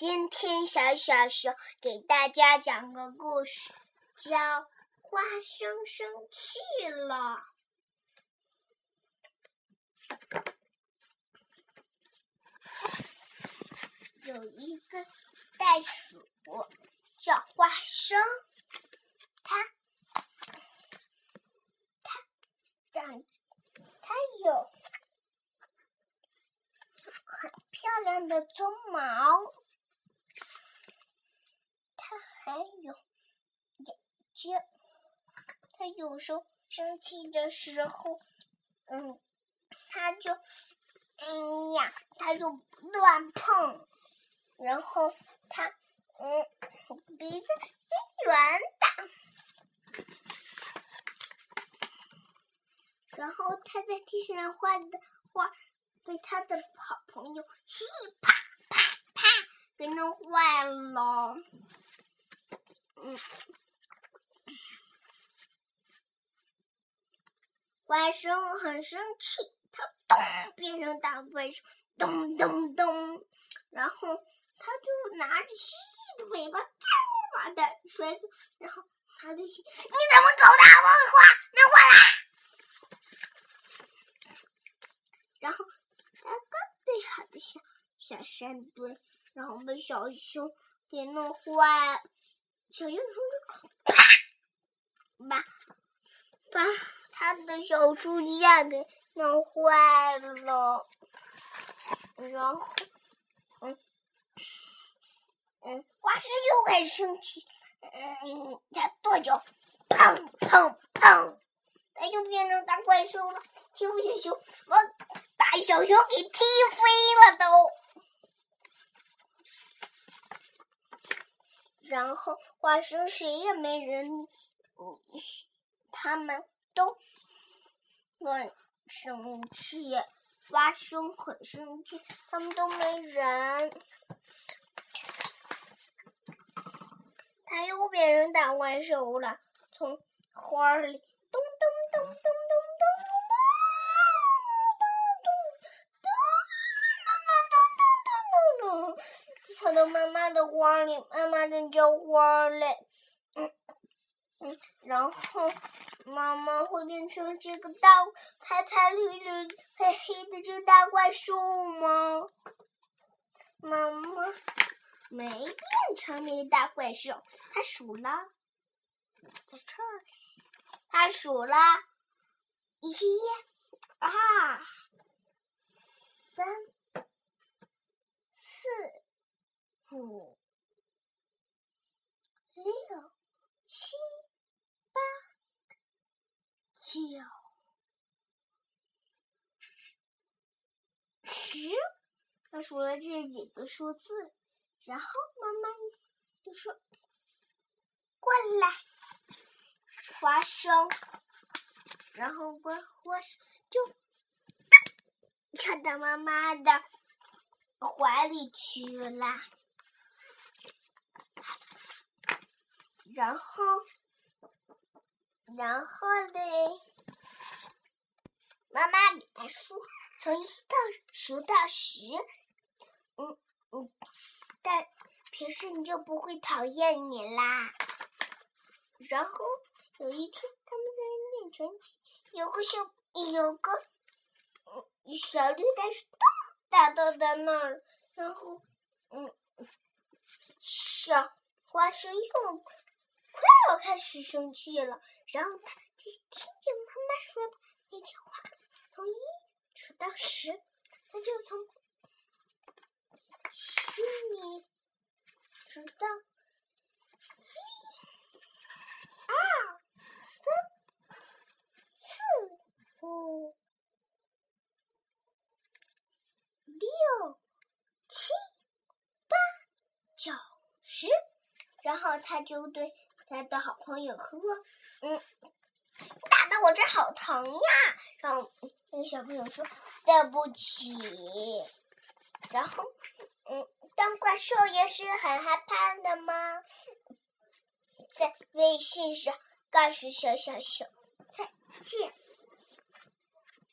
今天小小熊给大家讲个故事，叫《花生生气了》。有一个袋鼠叫花生，它它长，它有很漂亮的鬃毛。还有眼睛，它有时候生气的时候，嗯，他就，哎呀，他就乱碰，然后他，嗯，鼻子圆的，然后他在地上画的画被他的好朋友噼啪啪啪给弄坏了。嗯，怪兽很生气，它咚变成大怪兽，咚咚咚，然后它就拿着蜥蜴的尾巴，把它甩走，然后它就说：“你怎么搞的？我画，拿过来！”然后它刚对好的小小山堆，然后被小熊给弄坏。小熊啪把把他的小树架给弄坏了，然后嗯嗯，花生又开始生气，嗯，他跺脚，砰砰砰，他又变成大怪兽了。小熊，我把小熊给踢飞了都。然后花生谁也没人，他们都很生气，花生很生气，他们都没人。他又变成大怪兽了，从花里跑到妈妈的花里，妈妈正浇花嘞，嗯嗯，然后妈妈会变成这个大彩彩绿绿黑黑的这个大怪兽吗？妈妈没变成那个大怪兽，它数了，在这儿，它数了，一、二、三、四。五、六、七、八、九、十，他数了这几个数字，然后妈妈就说：“过来，花生。”然后花花生就跳到妈妈的怀里去了。然后，然后嘞，妈妈给他数，从一到数到十，嗯嗯，但平时你就不会讨厌你啦。然后有一天，他们在练拳击，有个小有个嗯小绿袋鼠大大在那儿，然后嗯，小花生又。快要开始生气了，然后他就听见妈妈说的那句话：“从一数到十。”他就从心里数到一、二、三、四、五、六、七、八、九、十，然后他就对。他的好朋友说：“嗯，打的我这好疼呀。”然后那个小朋友说：“对不起。”然后，嗯，当怪兽也是很害怕的吗？在微信上告诉小小小再见。